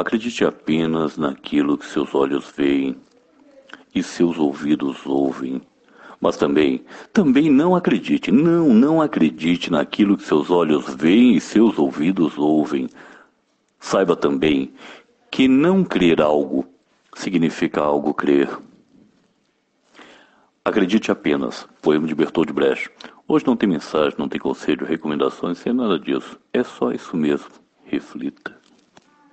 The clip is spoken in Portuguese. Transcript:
Acredite apenas naquilo que seus olhos veem e seus ouvidos ouvem. Mas também, também não acredite, não, não acredite naquilo que seus olhos veem e seus ouvidos ouvem. Saiba também que não crer algo significa algo crer. Acredite apenas. Poema de Bertold Brecht. Hoje não tem mensagem, não tem conselho, recomendações, sem nada disso. É só isso mesmo. Reflita.